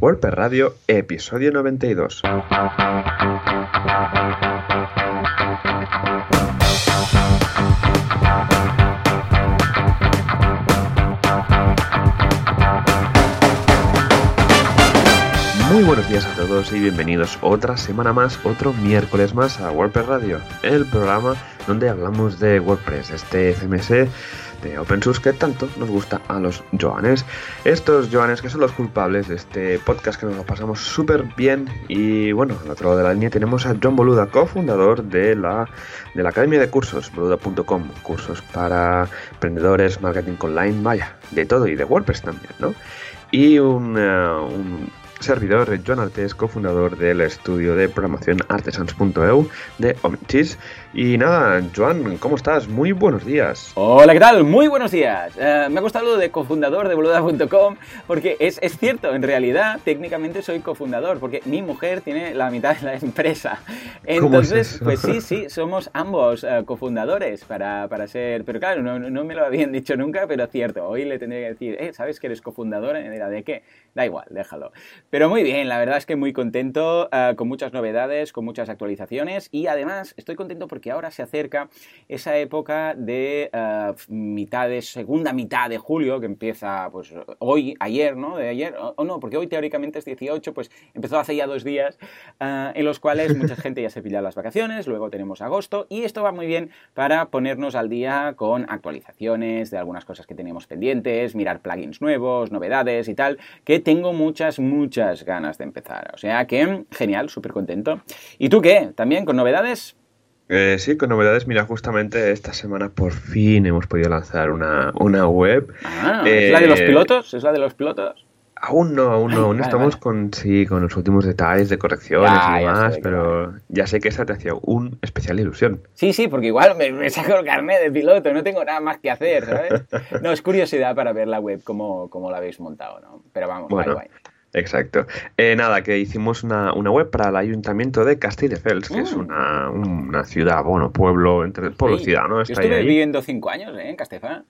WordPress Radio, episodio 92. Muy buenos días a todos y bienvenidos otra semana más, otro miércoles más a WordPress Radio, el programa donde hablamos de WordPress, este CMS de OpenSUSE que tanto nos gusta a los Joanes. Estos Joanes que son los culpables de este podcast que nos lo pasamos súper bien. Y bueno, al otro lado de la línea tenemos a John Boluda, cofundador de la, de la Academia de Cursos, boluda.com. Cursos para emprendedores, marketing online, vaya, de todo y de WordPress también, ¿no? Y un, uh, un servidor, Joan Artes, cofundador del estudio de programación artesans.eu de Omnichis. Y nada, Joan, ¿cómo estás? Muy buenos días. Hola, ¿qué tal? Muy buenos días. Uh, me ha gustado lo de cofundador de boluda.com porque es, es, cierto, en realidad técnicamente soy cofundador porque mi mujer tiene la mitad de la empresa. Entonces, es pues sí, sí, somos ambos uh, cofundadores para, para, ser... Pero claro, no, no, me lo habían dicho nunca, pero es cierto. Hoy le tendría que decir, eh, ¿sabes que eres cofundador? ¿De qué? Da igual, déjalo. Pero muy bien, la verdad es que muy contento, uh, con muchas novedades, con muchas actualizaciones y además estoy contento porque ahora se acerca esa época de uh, mitad de, segunda mitad de julio, que empieza pues hoy, ayer, ¿no? De ayer, o, o no, porque hoy teóricamente es 18, pues empezó hace ya dos días, uh, en los cuales mucha gente ya se pilla las vacaciones, luego tenemos agosto y esto va muy bien para ponernos al día con actualizaciones de algunas cosas que teníamos pendientes, mirar plugins nuevos, novedades y tal, que tengo muchas, muchas ganas de empezar. O sea que, genial, súper contento. ¿Y tú qué? ¿También con novedades? Eh, sí, con novedades. Mira, justamente esta semana por fin hemos podido lanzar una, una web. Ah, eh, ¿es la de los pilotos? ¿Es la de los pilotos? Aún no, aún no, aún vale, estamos vale. con sí, con los últimos detalles de correcciones Ya, y demás, pero ya sé que esa te hacía un especial ilusión. Sí, sí, porque igual me, me, saco el carnet de piloto, no tengo nada más que hacer, ¿sabes? No, es curiosidad para ver la web, cómo, cómo la habéis montado, ¿no? Pero vamos, Bueno, guay, guay. Exacto. Eh, nada, que hicimos una, una web para el ayuntamiento de Castelldefels, que Mm. es una, una ciudad, bueno, pueblo, entre pueblo Sí, ciudad, ¿no? Yo estuve ahí. viviendo cinco años ¿eh? en Castefa.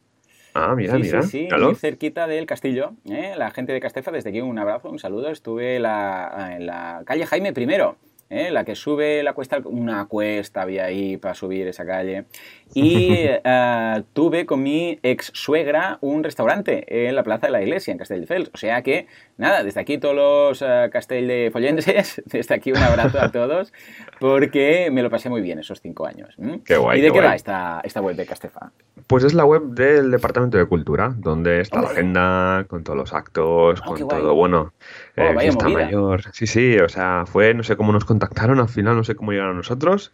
Ah, mira, sí, mira. sí, sí, muy cerquita del castillo. ¿eh? La gente de Castefa, desde aquí un abrazo, un saludo. Estuve la, en la calle Jaime I, ¿eh? la que sube la cuesta, una cuesta había ahí para subir esa calle. Y uh, tuve con mi ex suegra un restaurante en la plaza de la iglesia, en Castelldefels. O sea que, nada, desde aquí todos los uh, castelldefollenses, desde aquí un abrazo a todos, porque me lo pasé muy bien esos cinco años. Qué guay, ¿Y de qué va esta, esta web de Castefa? Pues es la web del Departamento de Cultura, donde está la agenda, con todos los actos, Oh, con qué guay. todo, bueno, Oh, eh, vaya fiesta movida. mayor. Sí, sí, o sea, fue, no sé cómo nos contactaron al final, no sé cómo llegaron a nosotros,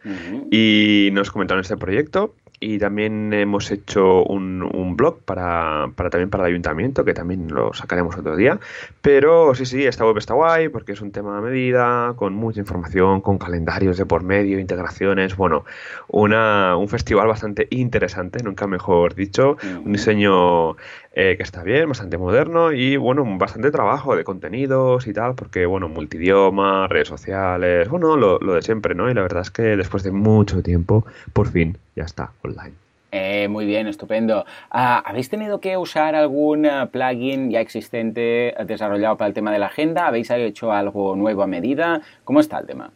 y nos comentaron este proyecto. Y también hemos hecho un, un blog para, para también para el ayuntamiento, que también lo sacaremos otro día. Pero sí, sí, esta web está guay porque es un tema a medida, con mucha información, con calendarios de por medio, integraciones. Bueno, una, un festival bastante interesante, nunca mejor dicho. Un diseño eh, que está bien, bastante moderno y bueno, bastante trabajo de contenidos y tal, porque bueno, multidioma, redes sociales, bueno, lo, de siempre, ¿no? Y la verdad es que después de mucho tiempo, por fin ya está online. Eh, muy bien, estupendo. Ah, ¿Habéis tenido que usar algún ah, plugin ya existente eh, desarrollado para el tema de la agenda? ¿Habéis hecho algo nuevo a medida? ¿Cómo está el tema?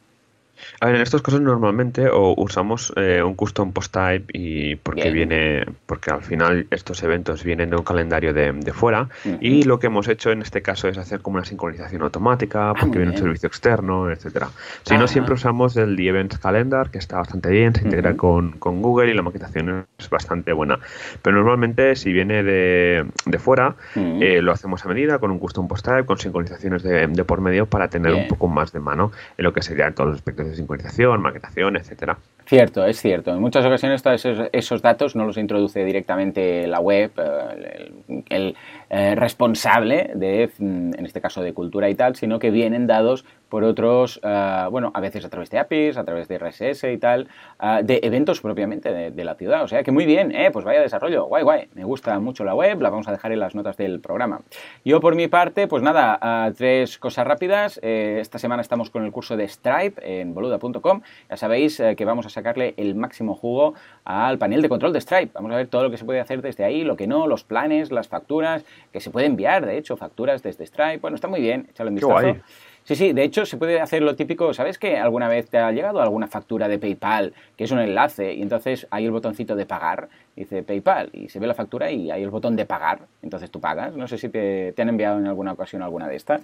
A ver, en estos casos normalmente o usamos eh, un custom post type y porque Bien. viene, porque al final estos eventos vienen de un calendario de, de fuera Ujú. y lo que hemos hecho en este caso es hacer como una sincronización automática porque muy viene un servicio externo, etcétera. Si no, Ajá. siempre usamos el The Events Calendar que está bastante bien, se integra Ujú. con, con Google y la maquetación es bastante buena. Pero normalmente si viene de, de fuera Ujú. eh, lo hacemos a medida con un custom post type, con sincronizaciones de, de por medio para tener Bien. un poco más de mano en lo que serían todos los aspectos de sincronización, maquetación, etcétera. Cierto, es cierto. En muchas ocasiones todos esos, datos no los introduce directamente la web, eh, el, el, eh, responsable de, mm, en este caso, de cultura y tal, sino que vienen dados por otros, uh, bueno, a veces a través de APIs, a través de RSS y tal, uh, de eventos propiamente de, de, la ciudad. O sea que muy bien, eh, pues vaya desarrollo, guay, guay. Me gusta mucho la web, la vamos a dejar en las notas del programa. Yo por mi parte, pues nada, uh, tres cosas rápidas. Eh, esta semana estamos con el curso de Stripe en boluda.com. Ya sabéis eh, que vamos a sacarle el máximo jugo al panel de control de Stripe. Vamos a ver todo lo que se puede hacer desde ahí, lo que no, los planes, las facturas, que se puede enviar, de hecho, facturas desde Stripe. Bueno, está muy bien, échale un vistazo. Sí, sí, de hecho se puede hacer lo típico, ¿sabes que alguna vez te ha llegado alguna factura de PayPal que es un enlace y entonces hay el botoncito de pagar, dice PayPal y se ve la factura y hay el botón de pagar, entonces tú pagas. No sé si te, han enviado en alguna ocasión alguna de estas.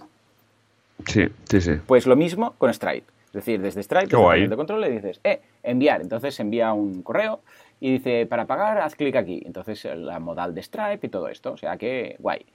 Sí, sí, sí. Pues lo mismo con Stripe. Es decir, desde Stripe, desde el de control, le dices, eh, enviar. Entonces envía un correo y dice, para pagar, haz clic aquí. Entonces la modal de Stripe y todo esto. O sea que guay.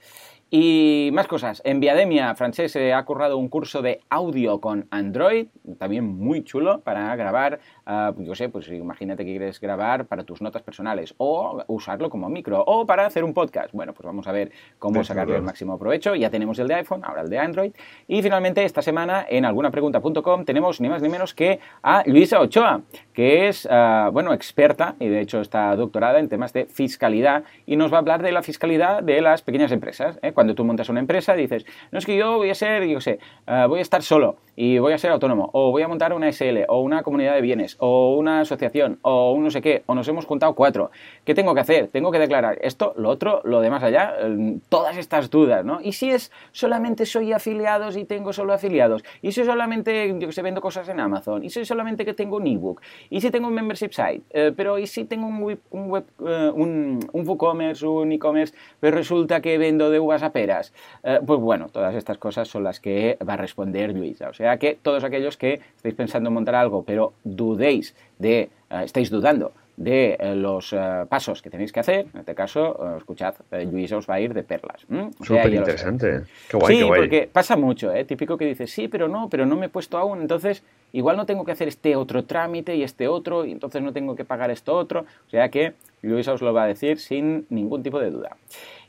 Y más cosas. En Viademia, Francés ha currado un curso de audio con Android, también muy chulo para grabar, uh, yo sé, pues imagínate que quieres grabar para tus notas personales o usarlo como micro o para hacer un podcast. Bueno, pues vamos a ver cómo sacarle el máximo provecho. Ya tenemos el de iPhone, ahora el de Android. Y finalmente, esta semana en algunapregunta.com tenemos ni más ni menos que a Luisa Ochoa, que es, uh, bueno, experta y de hecho está doctorada en temas de fiscalidad y nos va a hablar de la fiscalidad de las pequeñas empresas. ¿eh? Cuando tú montas una empresa dices, no es que yo voy a ser, yo sé, eh, voy a estar solo y voy a ser autónomo, o voy a montar una SL, o una comunidad de bienes, o una asociación, o un no sé qué, o nos hemos juntado cuatro. ¿Qué tengo que hacer? Tengo que declarar esto, lo otro, lo demás allá, eh, todas estas dudas, ¿no? Y si es solamente soy afiliados y tengo solo afiliados, y si solamente, yo sé, vendo cosas en Amazon, y si solamente que tengo un ebook, y si tengo un membership site, eh, pero y si tengo un web, un, web, un, un WooCommerce, un e-commerce, pero resulta que vendo de uvas peras. Eh, pues bueno, todas estas cosas son las que va a responder Luisa. O sea que todos aquellos que estáis pensando en montar algo, pero dudéis de, eh, estáis dudando de eh, los pasos que tenéis que hacer, en este caso, escuchad, Luisa os va a ir de perlas. Súper interesante. Qué guay, sí, porque pasa mucho, ¿eh? típico que dices, sí, pero no, pero no me he puesto aún, entonces igual no tengo que hacer este otro trámite y este otro, y entonces no tengo que pagar esto otro. O sea que Luisa os lo va a decir sin ningún tipo de duda.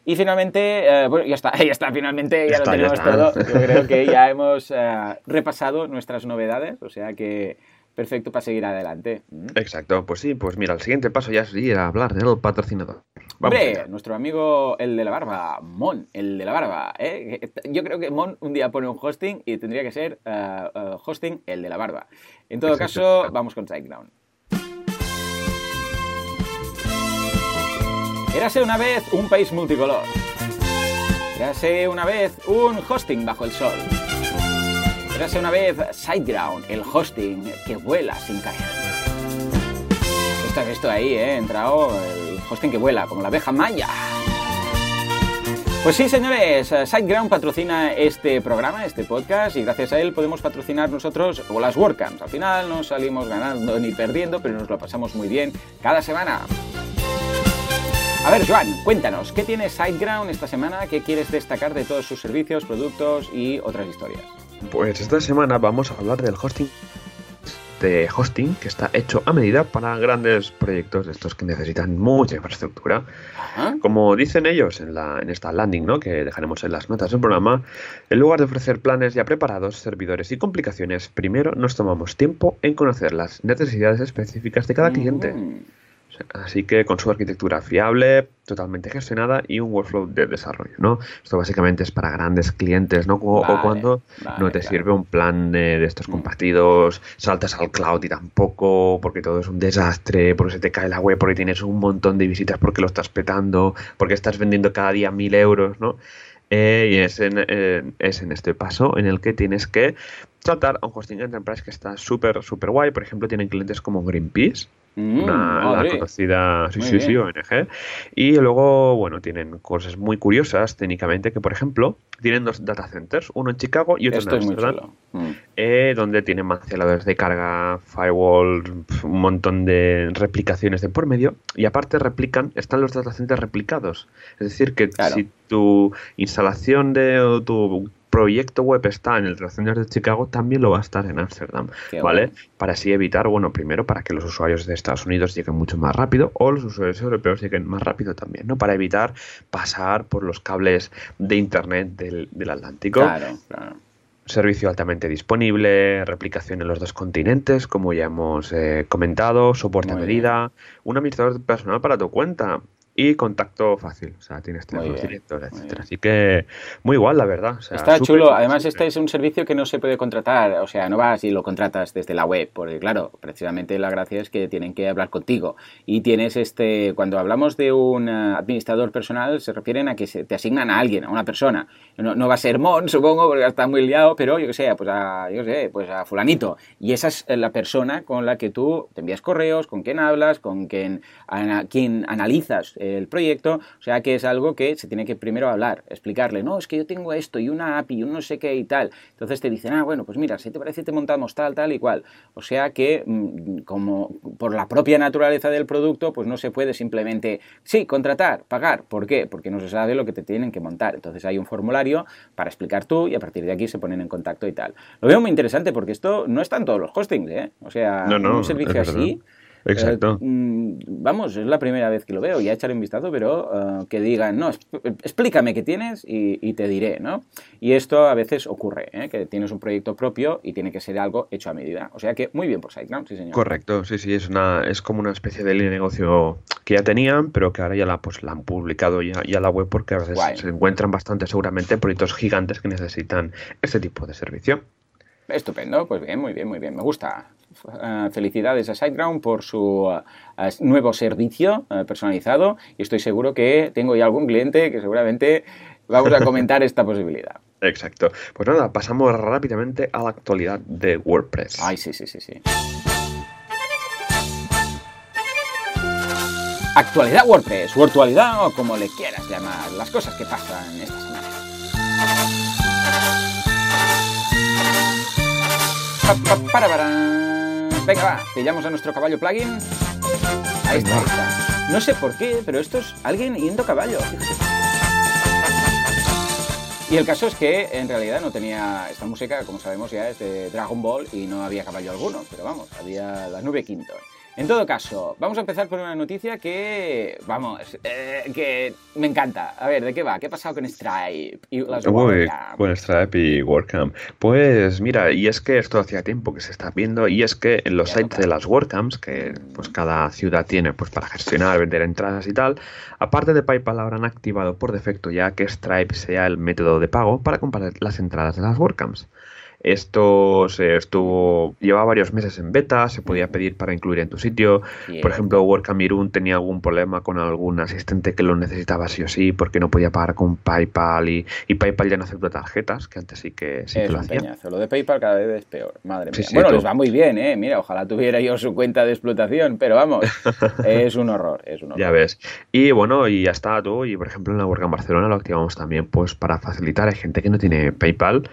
Y finalmente, eh, bueno, ya está, ya está, finalmente ya, lo tenemos todo. Yo creo que ya hemos eh, repasado nuestras novedades, o sea que perfecto para seguir adelante. Mm. Exacto, pues sí, pues mira, el siguiente paso ya es ir a hablar del patrocinador. Hombre, nuestro amigo el de la barba, Mon, el de la barba. ¿eh? Yo creo que Mon un día pone un hosting y tendría que ser hosting el de la barba. En todo caso, vamos con SiteGround. Érase una vez un país multicolor. Érase una vez un hosting bajo el sol. Érase una vez SiteGround, el hosting que vuela sin caer. Esto has visto ahí, ¿eh? Entrado el hosting que vuela, como la abeja maya. Pues sí, señores, SiteGround patrocina este programa, este podcast, y gracias a él podemos patrocinar nosotros o las WordCamps. Al final no salimos ganando ni perdiendo, pero nos lo pasamos muy bien cada semana. A ver, Joan, cuéntanos, ¿qué tiene SiteGround esta semana? ¿Qué quieres destacar de todos sus servicios, productos y otras historias? Pues esta semana vamos a hablar del hosting de hosting que está hecho a medida para grandes proyectos de estos que necesitan mucha infraestructura. Como dicen ellos en, la, en esta landing, ¿no? que dejaremos en las notas del programa, en lugar de ofrecer planes ya preparados, servidores y complicaciones, primero nos tomamos tiempo en conocer las necesidades específicas de cada cliente. Mm. Así que con su arquitectura fiable, totalmente gestionada y un workflow de desarrollo, ¿no? Esto básicamente es para grandes clientes, ¿no? O, cuando no te sirve un plan de, estos mm. compartidos, saltas al cloud y tampoco, porque todo es un desastre, porque se te cae la web, porque tienes un montón de visitas porque lo estás petando, porque estás vendiendo cada día mil euros, ¿no? Eh, y es en, eh, es en este paso en el que tienes que saltar a un hosting enterprise que está súper, súper guay. Por ejemplo, tienen clientes como Greenpeace, Mm, una, conocida sí, sí, sí, ONG. Y luego, bueno, tienen cosas muy curiosas técnicamente, que por ejemplo, tienen dos data centers, uno en Chicago y otro en Amsterdam, mm. eh, donde tienen canceladores de carga, firewall, un montón de replicaciones de por medio, y aparte replican, están los data centers replicados. Es decir, que si tu instalación de tu proyecto web está en el Center de Chicago, también lo va a estar en Amsterdam, ¿vale? Para así evitar, bueno, primero para que los usuarios de Estados Unidos lleguen mucho más rápido o los usuarios europeos lleguen más rápido también, ¿no? Para evitar pasar por los cables de Internet del, Atlántico. Claro, claro servicio altamente disponible, replicación en los dos continentes, como ya hemos eh, comentado, soporte a medida, un administrador personal para tu cuenta, y contacto fácil. O sea, tienes teléfonos directos, etcétera. Así que muy igual, la verdad. Está chulo. Además, este es un servicio que no se puede contratar. O sea, no vas y lo contratas desde la web. Porque, claro, precisamente la gracia es que tienen que hablar contigo. Y tienes este. Cuando hablamos de un eh, administrador personal, se refieren a que se, te asignan a alguien, a una persona. No, va a ser Mon, supongo, porque está muy liado, pero yo que sé, pues a, yo sé, pues a Fulanito. Y esa es la persona con la que tú te envías correos, con quien hablas, con quien, a, quien analizas el proyecto, o sea que es algo que se tiene que primero hablar, explicarle, no, es que yo tengo esto y una API y un no sé qué y tal. Entonces te dicen, ah, bueno, pues mira, si te parece te montamos tal, tal y cual. O sea que mm, como por la propia naturaleza del producto, pues no se puede simplemente, sí, contratar, pagar. ¿Por qué? Porque no se sabe lo que te tienen que montar. Entonces hay un formulario para explicar tú y a partir de aquí se ponen en contacto y tal. Lo veo muy interesante porque esto no está en todos los hostings, ¿eh? O sea, un servicio así Exacto. Eh, mm, vamos, es la primera vez que lo veo, ya echaré un vistazo, pero eh, que digan, no, explícame qué tienes y, te diré, ¿no? Y esto a veces ocurre, ¿eh? que tienes un proyecto propio y tiene que ser algo hecho a medida. O sea que muy bien por SiteGround, sí señor. Correcto, sí, sí, es, una, es como una especie de línea de negocio que ya tenían, pero que ahora ya la, pues, la han publicado ya, ya la web porque a veces se encuentran bastante seguramente proyectos gigantes que necesitan este tipo de servicio. Estupendo, pues bien, muy bien, muy bien, me gusta. Eh, felicidades a SiteGround por su eh, nuevo servicio eh, personalizado y estoy seguro que tengo ya algún cliente que seguramente vamos a comentar esta posibilidad. Exacto. Pues nada, pasamos rápidamente a la actualidad de WordPress. Ay, sí, sí, sí, sí. Actualidad WordPress, virtualidad o como le quieras llamar, las cosas que pasan esta semana. para, para. Venga, va, pillamos a nuestro caballo plugin. Ahí está, ahí está. No sé por qué, pero esto es alguien yendo a caballo. Y el caso es que en realidad no tenía esta música, como sabemos ya es de Dragon Ball y no había caballo alguno, pero vamos, había la nube quinto. En todo caso, vamos a empezar por una noticia que, vamos, eh, que me encanta. A ver, ¿de qué va? ¿Qué ha pasado con Stripe y las Con Stripe y WordCamp. Pues mira, y es que esto hacía tiempo que se está viendo, y es que en los sites de las WordCamps, que pues cada ciudad tiene pues para gestionar, vender entradas y tal, aparte de PayPal habrán activado por defecto ya que Stripe sea el método de pago para comprar las entradas de las WordCamps. Esto se estuvo, llevaba varios meses en beta, se podía pedir para incluir en tu sitio. Por ejemplo, WordCamp tenía algún problema con algún asistente que lo necesitaba sí o sí porque no podía pagar con PayPal y, PayPal ya no acepta tarjetas, que antes sí que, sí es lo hacía. Lo de PayPal cada vez es peor, madre mía. bueno, les va muy bien, ¿eh? Mira, ojalá tuviera yo su cuenta de explotación, pero vamos, es un horror, es un horror. Ya ves. Y bueno, y ya está tú, y por ejemplo en la WordCamp Barcelona lo activamos también pues para facilitar. Hay gente que no tiene PayPal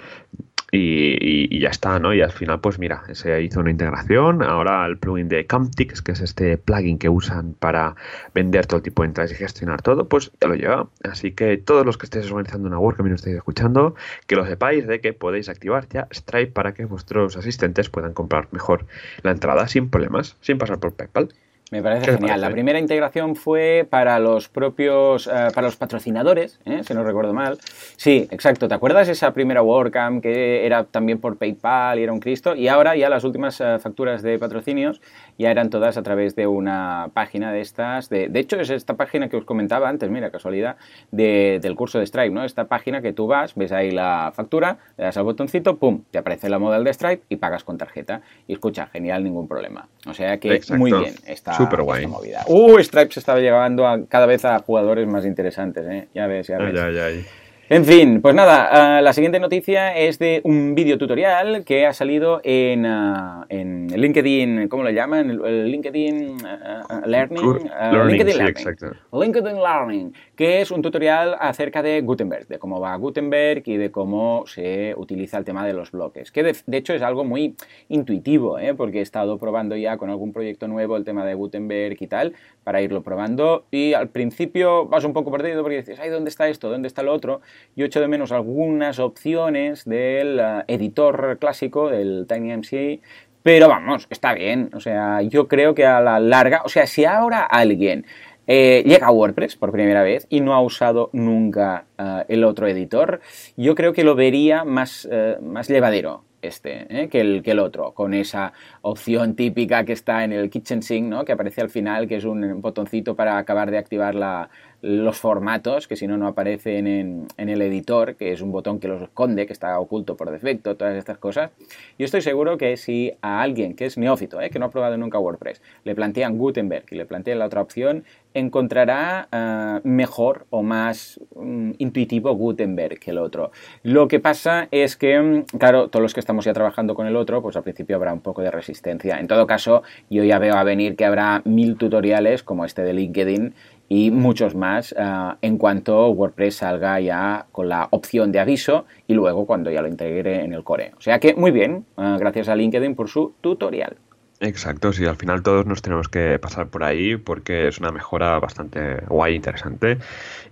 y, ya está, ¿no? Y al final, pues mira, se hizo una integración. Ahora el plugin de Camtix, que es este plugin que usan para vender todo tipo de entradas y gestionar todo, pues ya lo lleva. Así que todos los que estéis organizando una WordCamp y no estéis escuchando, que lo sepáis de que podéis activar ya Stripe para que vuestros asistentes puedan comprar mejor la entrada sin problemas, sin pasar por PayPal. Me parece genial. La primera integración fue para los propios, eh, para los patrocinadores, ¿eh? si no recuerdo mal. Sí, exacto. ¿Te acuerdas esa primera WordCamp que era también por PayPal y era un Cristo? Y ahora ya las últimas eh, facturas de patrocinios ya eran todas a través de una página de estas. De, de hecho, es esta página que os comentaba antes, mira, casualidad, del curso de Stripe, ¿no? Esta página que tú vas, ves ahí la factura, le das al botoncito, pum, te aparece la modal de Stripe y pagas con tarjeta. Y escucha, genial, ningún problema. O sea que muy bien. Está Súper guay. Movida. Uh, Stripe se estaba llevando a, cada vez a jugadores más interesantes, ¿eh? Ya ves, ya ves. En fin, pues nada, uh, la siguiente noticia es de un vídeo tutorial que ha salido en, uh, en LinkedIn, ¿cómo lo llaman? El, LinkedIn uh, Learning. LinkedIn Learning. LinkedIn Learning, que es un tutorial acerca de Gutenberg, de cómo va Gutenberg y de cómo se utiliza el tema de los bloques. Que de, hecho es algo muy intuitivo, ¿eh? porque he estado probando ya con algún proyecto nuevo el tema de Gutenberg y tal, para irlo probando. Y al principio vas un poco perdido porque dices, ay, ¿dónde está esto? ¿Dónde está lo otro? yo echo de menos algunas opciones del eh, editor clásico, del TinyMCA, pero vamos, está bien. O sea, yo creo que a la larga, o sea, si ahora alguien eh, llega a WordPress por primera vez y no ha usado nunca eh, el otro editor, yo creo que lo vería más, más llevadero. este ¿eh? que, el, que el otro, con esa opción típica que está en el Kitchen Sink, ¿no? que aparece al final, que es un botoncito para acabar de activar la, los formatos, que si no, no aparecen en, el editor, que es un botón que los esconde, que está oculto por defecto, todas estas cosas. Yo estoy seguro que si a alguien que es neófito, ¿eh? que no ha probado nunca WordPress, le plantean Gutenberg y le plantean la otra opción, encontrará uh, mejor o más um, intuitivo Gutenberg que el otro. Lo que pasa es que, mm, claro, todos los que estamos ya trabajando con el otro, pues al principio habrá un poco de resistencia. En todo caso, yo ya veo a venir que habrá mil tutoriales como este de LinkedIn y muchos más uh, en cuanto WordPress salga ya con la opción de aviso y luego cuando ya lo integre en el core. O sea que muy bien, uh, gracias a LinkedIn por su tutorial. Exacto, sí, al final todos nos tenemos que pasar por ahí porque es una mejora bastante guay, interesante.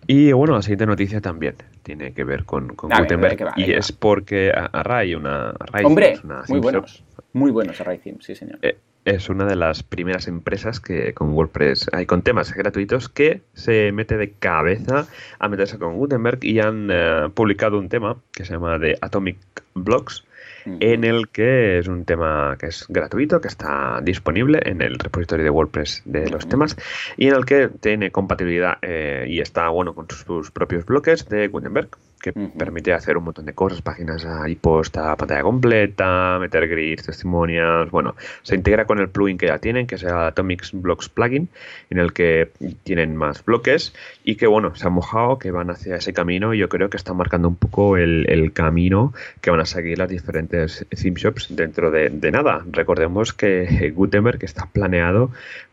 Y bueno, la siguiente noticia también tiene que ver con, con Gutenberg va, y es porque Array, una Array Hombre, una muy buenos, muy buenos Array Themes, sí señor. Eh, es una de las primeras empresas que con WordPress hay con temas gratuitos que se mete de cabeza a meterse con Gutenberg y han uh, publicado un tema que se llama The Atomic Blocks en el que es un tema que es gratuito, que está disponible en el repositorio de WordPress de los temas y en el que tiene compatibilidad eh, y está bueno con sus propios bloques de Gutenberg que uh -huh. permite hacer un montón de cosas, páginas ahí posta, pantalla completa, meter grids, testimonials, bueno, se integra con el plugin que ya tienen, que es el Atomic Blocks plugin, en el que tienen más bloques y que bueno, se han mojado, que van hacia ese camino y yo creo que están marcando un poco el, el camino que van a seguir las diferentes theme shops dentro de, de nada. Recordemos que Gutenberg está planeado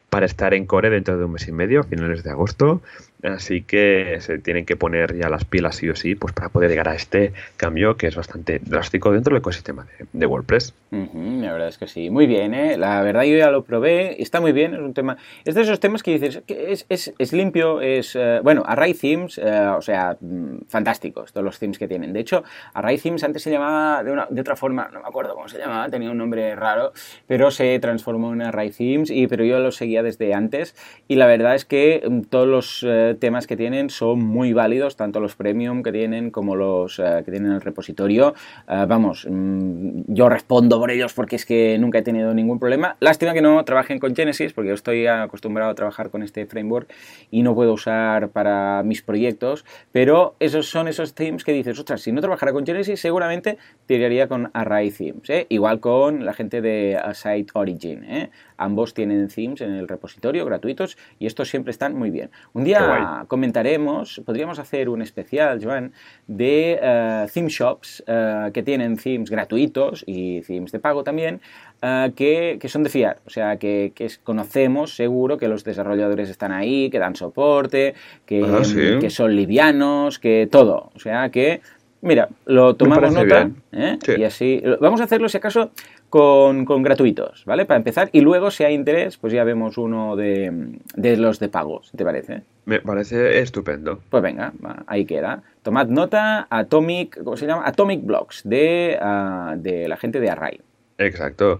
para estar en core dentro de un mes y medio, a finales de agosto. Así que se tienen que poner ya las pilas sí o sí, pues para poder llegar a este cambio que es bastante drástico dentro del ecosistema de, WordPress. La verdad es que sí, muy bien, ¿eh? la verdad yo ya lo probé, está muy bien, es un tema, es de esos temas que dices, es, es, es limpio, es, uh, bueno, Array Themes, uh, o sea, mmm, fantásticos todos los themes que tienen. De hecho, Array Themes antes se llamaba de, una, de otra forma, no me acuerdo cómo se llamaba, tenía un nombre raro, pero se transformó en Array Themes, y, pero yo lo seguía desde antes, y la verdad es que um, todos los uh, temas que tienen son muy válidos, tanto los premium que tienen como los uh, que tienen en el repositorio. Uh, vamos, um, yo respondo por ellos porque es que nunca he tenido ningún problema. Lástima que no trabajen con Genesis porque yo estoy acostumbrado a trabajar con este framework y no puedo usar para mis proyectos, pero esos son esos themes que dices, ostras, si no trabajara con Genesis seguramente tiraría con Array Themes, ¿eh? igual con la gente de Site Origin. ¿eh? Ambos tienen themes en el repositorio gratuitos y estos siempre están muy bien. Un día comentaremos, podríamos hacer un especial, Joan, de uh, theme shops uh, que tienen themes gratuitos y themes de pago también, uh, que, que, son de fiar. O sea, que, que, conocemos seguro que los desarrolladores están ahí, que dan soporte, que, ah, sí. que son livianos, que todo. O sea, que Mira, lo tomamos nota ¿eh? sí. y así. Vamos a hacerlo si acaso con, con, gratuitos, ¿vale? Para empezar. Y luego, si hay interés, pues ya vemos uno de, de los de pagos, ¿te parece? Me parece estupendo. Pues venga, ahí queda. Tomad nota, Atomic, ¿cómo se llama? Atomic Blocks, de, uh, de la gente de Array. Exacto.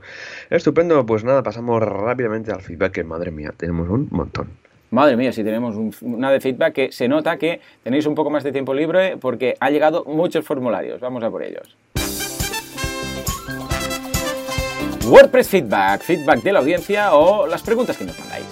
Estupendo, pues nada, pasamos rápidamente al feedback, que madre mía, tenemos un montón. Madre mía, si tenemos un, una de feedback que se nota que tenéis un poco más de tiempo libre porque ha llegado muchos formularios. Vamos a por ellos. WordPress Feedback, feedback de la audiencia o las preguntas que nos mandáis.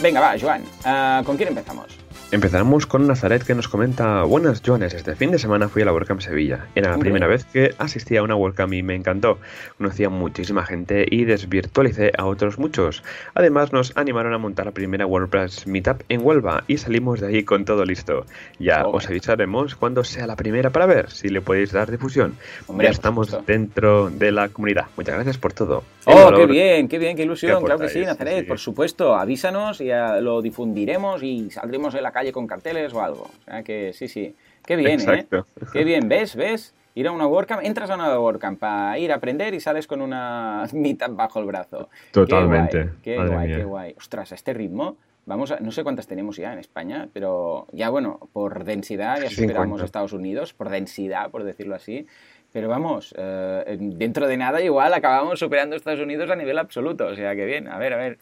Venga, va, Joan. Uh, ¿Con quién empezamos? Empezamos con Nazaret que nos comenta Buenas Joanes, este fin de semana fui a la WordCamp Sevilla. Era la primera vez que asistía a una WordCamp y me encantó. Conocí a muchísima gente y desvirtualicé a otros muchos. Además nos animaron a montar la primera WordPress Meetup en Huelva y salimos de ahí con todo listo. Ya oh. os avisaremos cuando sea la primera para ver si le podéis dar difusión. Hombre, ya estamos dentro de la comunidad. Muchas gracias por todo. Oh, qué bien, qué bien, qué ilusión. claro que sí, Nazaret, sí. por supuesto. Avísanos y lo difundiremos y saldremos en la calle con carteles o algo. O sea que sí, sí. Qué bien, ¿eh? Exacto. ¿eh? Qué bien, ¿ves? ¿Ves? Ir a una WordCamp, entras a una WordCamp para ir a aprender y sales con una meetup bajo el brazo. Totalmente. Qué guay, qué guay, qué guay. Ostras, a este ritmo, vamos a, no sé cuántas tenemos ya en España, pero ya bueno, por densidad ya superamos 50. Estados Unidos, por densidad, por decirlo así. Pero vamos, eh, dentro de nada igual acabamos superando Estados Unidos a nivel absoluto. O sea que bien, a ver, a ver.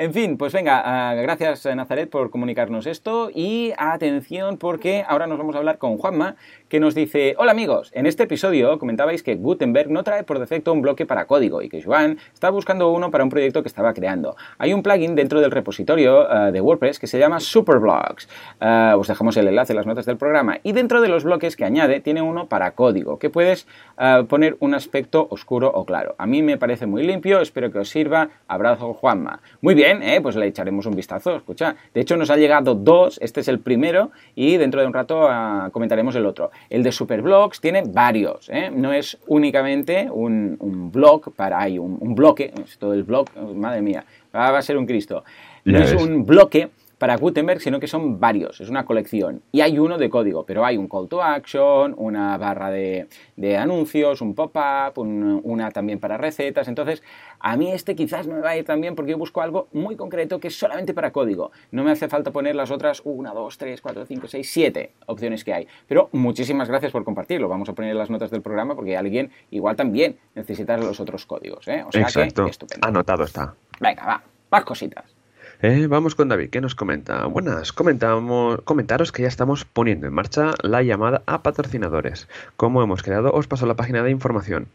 En fin, pues venga, ah, gracias Nazaret por comunicarnos esto y atención porque ahora nos vamos a hablar con Juanma que nos dice, hola amigos, en este episodio comentabais que Gutenberg no trae por defecto un bloque para código y que Joan estaba buscando uno para un proyecto que estaba creando. Hay un plugin dentro del repositorio ah, de WordPress que se llama Superblocks. Ah, os dejamos el enlace en las notas del programa y dentro de los bloques que añade tiene uno para código que puedes poner un aspecto oscuro o claro. A mí me parece muy limpio, espero que os sirva. Abrazo Juanma. Muy bien, ¿eh? pues le echaremos un vistazo. Escucha, de hecho nos ha llegado dos, este es el primero y dentro de un rato ah, comentaremos el otro. El de Superblocks tiene varios, ¿eh? no es únicamente un, blog para ahí, un, bloque, todo el blog, madre mía, va a ser un Cristo. No es un bloque para Gutenberg, sino que son varios, es una colección. Y hay uno de código, pero hay un call to action, una barra de, anuncios, un pop-up, una también para recetas. Entonces, a mí este quizás no me va a ir tan bien porque yo busco algo muy concreto que es solamente para código. No me hace falta poner las otras 1, 2, 3, 4, 5, 6, 7 opciones que hay. Pero muchísimas gracias por compartirlo. Vamos a poner las notas del programa porque alguien igual también necesita los otros códigos. ¿eh? O sea Exacto. que estupendo. Anotado está. Venga, va. Más cositas. Eh, vamos con David, ¿qué nos comenta? Buenas, comentamos, comentaros que ya estamos poniendo en marcha la llamada a patrocinadores. Como hemos creado, os paso la página de información.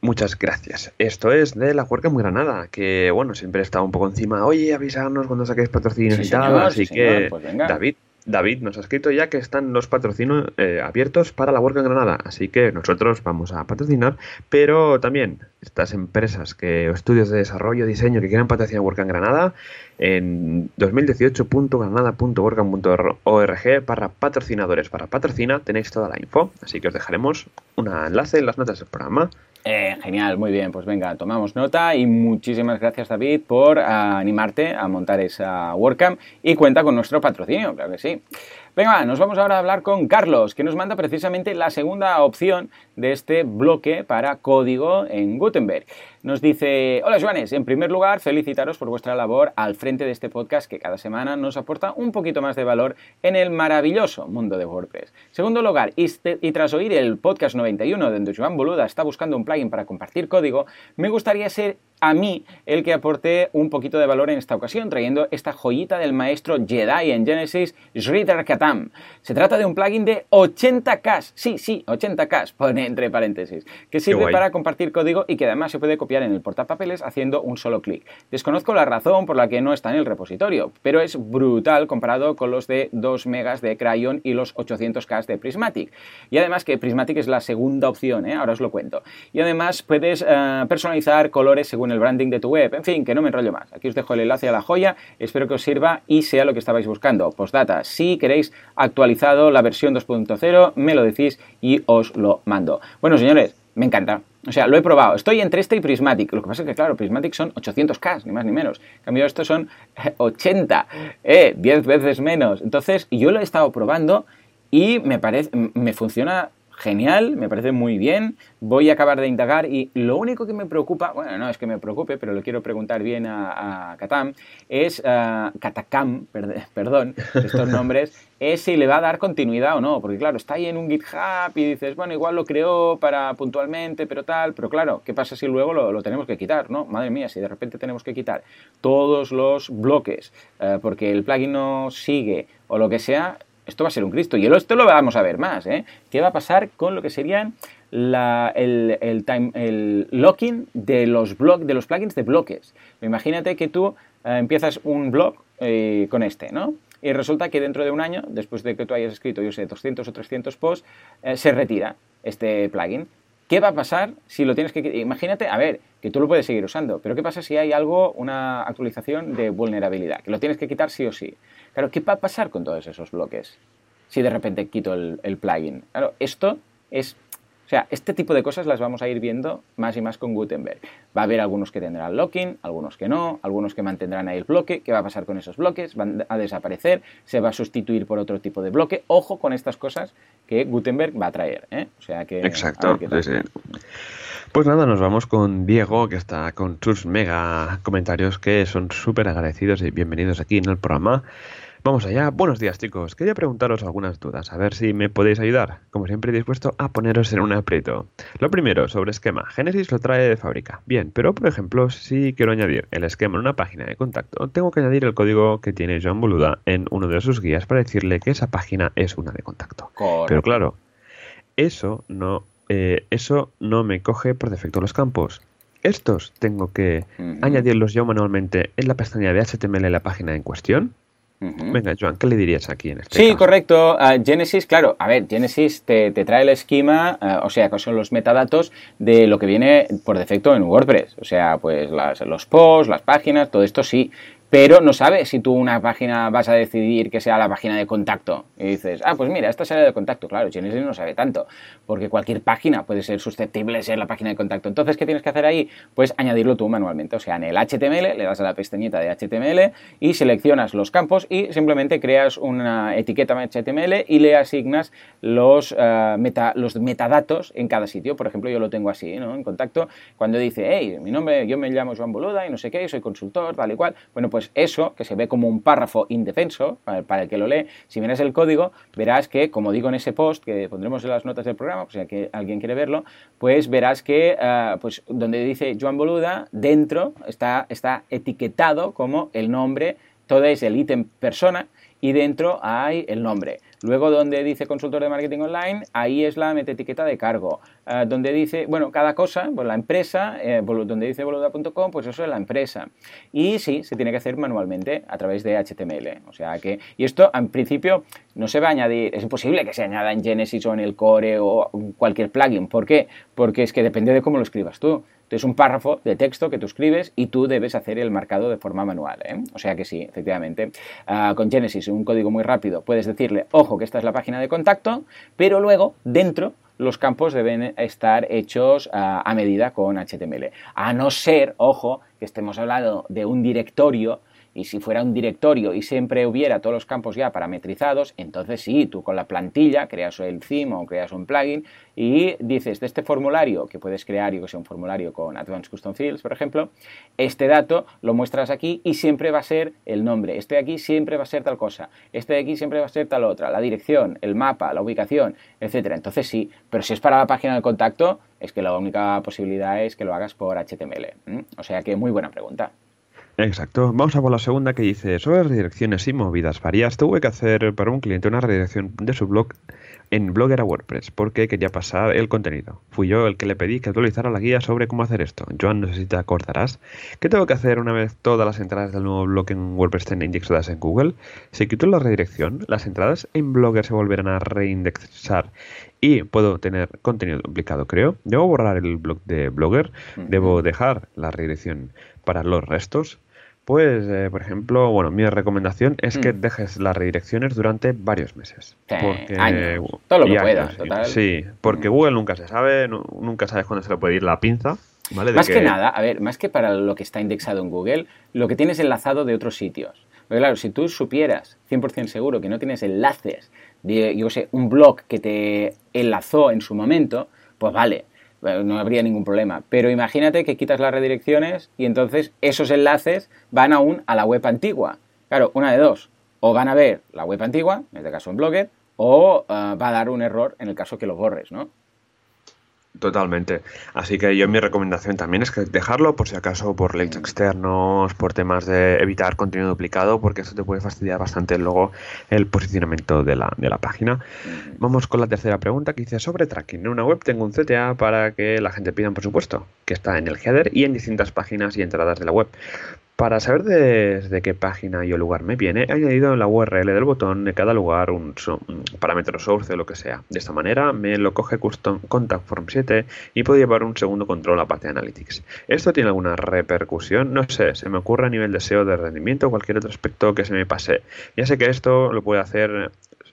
Muchas gracias. Esto es de la Huerca muy Granada, que bueno, siempre está un poco encima. Oye, avisarnos cuando saquéis patrocinios y tal. así que, pues David, David nos ha escrito ya que están los patrocinios eh, abiertos para la Huerca en Granada, así que nosotros vamos a patrocinar, pero también estas empresas que estudios de desarrollo, diseño que quieran patrocinar Huerca en Granada, en 2018.granada.org para patrocinadores, para patrocina tenéis toda la info, así que os dejaremos un enlace en las notas del programa. Eh, genial, muy bien, pues venga, tomamos nota y muchísimas gracias David por animarte a montar esa WordCamp y cuenta con nuestro patrocinio, claro que sí. Venga, nos vamos ahora a hablar con Carlos, que nos manda precisamente la segunda opción de este bloque para código en Gutenberg. Nos dice, hola Joanes, en primer lugar felicitaros por vuestra labor al frente de este podcast que cada semana nos aporta un poquito más de valor en el maravilloso mundo de WordPress. Segundo lugar, y, tras oír el podcast 91 donde Joan Boluda está buscando un plugin para compartir código, me gustaría ser a mí el que aporte un poquito de valor en esta ocasión, trayendo esta joyita del maestro Jedi en Genesis, Sridhar Katam. Se trata de un plugin de 80K, sí, sí, 80K, pone entre paréntesis, que sirve para compartir código y que además se puede copiar en el portapapeles haciendo un solo clic. Desconozco la razón por la que no está en el repositorio, pero es brutal comparado con los de 2 megas de Crayon y los 800K de Prismatic. Y además que Prismatic es la segunda opción, ¿eh? ahora os lo cuento. Y además puedes eh, personalizar colores según el branding de tu web, en fin, que no me enrollo más. Aquí os dejo el enlace a la joya, espero que os sirva y sea lo que estabais buscando. Postdata, si queréis actualizado la versión 2.0, me lo decís y os lo mando. Bueno, señores, me encanta. O sea, lo he probado. Estoy entre este y Prismatic. Lo que pasa es que, claro, Prismatic son 800K, ni más ni menos. En cambio, estos son 80, eh, 10 veces menos. Entonces, yo lo he estado probando y me parece, me funciona genial, me parece muy bien, voy a acabar de indagar y lo único que me preocupa, bueno, no es que me preocupe, pero le quiero preguntar bien a, Katam, es, uh, Katakam, perdón, estos nombres, es si le va a dar continuidad o no, porque claro, está ahí en un GitHub y dices, bueno, igual lo creó para puntualmente, pero tal, pero claro, ¿qué pasa si luego lo, tenemos que quitar, no? Madre mía, si de repente tenemos que quitar todos los bloques eh, porque el plugin no sigue o lo que sea, esto va a ser un Cristo. Y esto lo vamos a ver más. ¿eh? ¿Qué va a pasar con lo que serían el, locking de los, de los plugins de bloques? Imagínate que tú eh, empiezas un blog eh, con este, ¿no? Y resulta que dentro de un año, después de que tú hayas escrito, yo sé, 200 o 300 posts, eh, se retira este plugin. ¿Qué va a pasar si lo tienes que... Imagínate, a ver, que tú lo puedes seguir usando, pero ¿qué pasa si hay algo, una actualización de vulnerabilidad? Que lo tienes que quitar sí o sí. Claro, ¿qué va a pasar con todos esos bloques si de repente quito el, el plugin? Claro, esto es o sea, este tipo de cosas las vamos a ir viendo más y más con Gutenberg. Va a haber algunos que tendrán locking, algunos que no, algunos que mantendrán ahí el bloque. ¿Qué va a pasar con esos bloques? Van a desaparecer, se va a sustituir por otro tipo de bloque. Ojo con estas cosas que Gutenberg va a traer. ¿eh? O sea que. Exacto. Pues nada, nos vamos con Diego, que está con sus mega comentarios que son súper agradecidos y bienvenidos aquí en el programa. Vamos allá. Buenos días, chicos. Quería preguntaros algunas dudas, a ver si me podéis ayudar. Como siempre, dispuesto a poneros en un aprieto. Lo primero, sobre esquema. Genesis lo trae de fábrica. Bien, pero por ejemplo, si quiero añadir el esquema en una página de contacto, tengo que añadir el código que tiene Joan Boluda en uno de sus guías para decirle que esa página es una de contacto. Pero claro, eso no, eh, eso no me coge por defecto los campos. Estos tengo que añadirlos yo manualmente en la pestaña de HTML de la página en cuestión. Venga, Joan, ¿qué le dirías aquí en este Sí, correcto. Genesis, claro, a ver, Genesis te, trae el esquema, eh, o sea, que son los metadatos de lo que viene por defecto en WordPress. O sea, pues los posts, las páginas, todo esto sí pero no sabes si tú una página vas a decidir que sea la página de contacto. Y dices, ah, pues mira, esta será de contacto. Claro, Genesis no sabe tanto, porque cualquier página puede ser susceptible de ser la página de contacto. Entonces, ¿qué tienes que hacer ahí? Pues añadirlo tú manualmente. O sea, en el HTML le das a la pestañita de HTML y seleccionas los campos y simplemente creas una etiqueta HTML y le asignas los, eh, meta, los metadatos en cada sitio. Por ejemplo, yo lo tengo así, ¿no? En contacto, cuando dice, hey, mi nombre, yo me llamo Joan Boluda y no sé qué, soy consultor, tal y cual. Bueno, pues pues eso, que se ve como un párrafo indefenso, para el que lo lee, si miras el código, verás que, como digo en ese post que pondremos en las notas del programa, si alguien quiere verlo, pues verás que ah, pues donde dice Joan Boluda, dentro está, está etiquetado como el nombre, todo es el ítem persona, y dentro hay el nombre. Luego donde dice consultor de marketing online, ahí es la etiqueta de cargo. Ah, donde dice, bueno, cada cosa, pues la empresa, eh, donde dice boluda.com, pues eso es la empresa. Y sí, se tiene que hacer manualmente a través de HTML. O sea que, y esto en principio no se va a añadir, es imposible que se añada en Genesis o en el Core o cualquier plugin. ¿Por qué? Porque es que depende de cómo lo escribas tú. Es un párrafo de texto que tú escribes y tú debes hacer el marcado de forma manual. ¿eh? O sea que sí, efectivamente. Ah, con Genesis, un código muy rápido, puedes decirle, ojo, que esta es la página de contacto, pero luego dentro los campos deben estar hechos ah, a medida con HTML. A no ser, ojo, que estemos hablando de un directorio y si fuera un directorio y siempre hubiera todos los campos ya parametrizados, entonces sí, tú con la plantilla creas el theme o creas un plugin y dices de este formulario que puedes crear, yo que sea un formulario con Advanced Custom Fields, por ejemplo, este dato lo muestras aquí y siempre va a ser el nombre, este de aquí siempre va a ser tal cosa, este de aquí siempre va a ser tal otra, la dirección, el mapa, la ubicación, etcétera. Entonces sí, pero si es para la página de contacto, es que la única posibilidad es que lo hagas por HTML. O sea que muy buena pregunta. Exacto. Vamos a por la segunda que dice, sobre redirecciones y movidas varias, tuve que hacer para un cliente una redirección de su blog en Blogger a WordPress porque quería pasar el contenido. Fui yo el que le pedí que actualizara la guía sobre cómo hacer esto. Joan, no sé si te acordarás. ¿Qué tengo que hacer una vez todas las entradas del nuevo blog en WordPress estén indexadas en Google? Si quito la redirección, las entradas en Blogger se volverán a reindexar y puedo tener contenido duplicado, creo. Debo borrar el blog de Blogger, debo dejar la redirección para los restos pues, eh, por ejemplo, bueno, mi recomendación es que mm. dejes las redirecciones durante varios meses. porque, todo lo que puedas, total. Sí, porque mm. Google nunca se sabe, nunca sabes cuándo se le puede ir la pinza. ¿vale? más que... nada, a ver, más que para lo que está indexado en Google, lo que tienes enlazado de otros sitios. Porque claro, si tú supieras 100% seguro que no tienes enlaces de, yo sé, un blog que te enlazó en su momento, pues vale, no habría ningún problema. Pero imagínate que quitas las redirecciones y entonces esos enlaces van aún a la web antigua. Claro, una de dos. O van a ver la web antigua, en este caso en Blogger, o eh, va a dar un error en el caso que lo borres, ¿no? Totalmente. Así que yo mi recomendación también es que dejarlo por si acaso por links externos, por temas de evitar contenido duplicado, porque eso te puede fastidiar bastante luego el posicionamiento de la, de la página. Vamos con la tercera pregunta que dice sobre tracking. En una web tengo un CTA para que la gente pida por supuesto, que está en el header y en distintas páginas y entradas de la web. Para saber desde qué página y o lugar me viene, he añadido en la URL del botón de cada lugar un, parámetro source o lo que sea. De esta manera me lo coge Custom Contact Form 7 y puedo llevar un segundo control a parte de Analytics. ¿Esto tiene alguna repercusión? No sé, se me ocurre a nivel de SEO, de rendimiento o cualquier otro aspecto que se me pase. Ya sé que esto lo puede hacer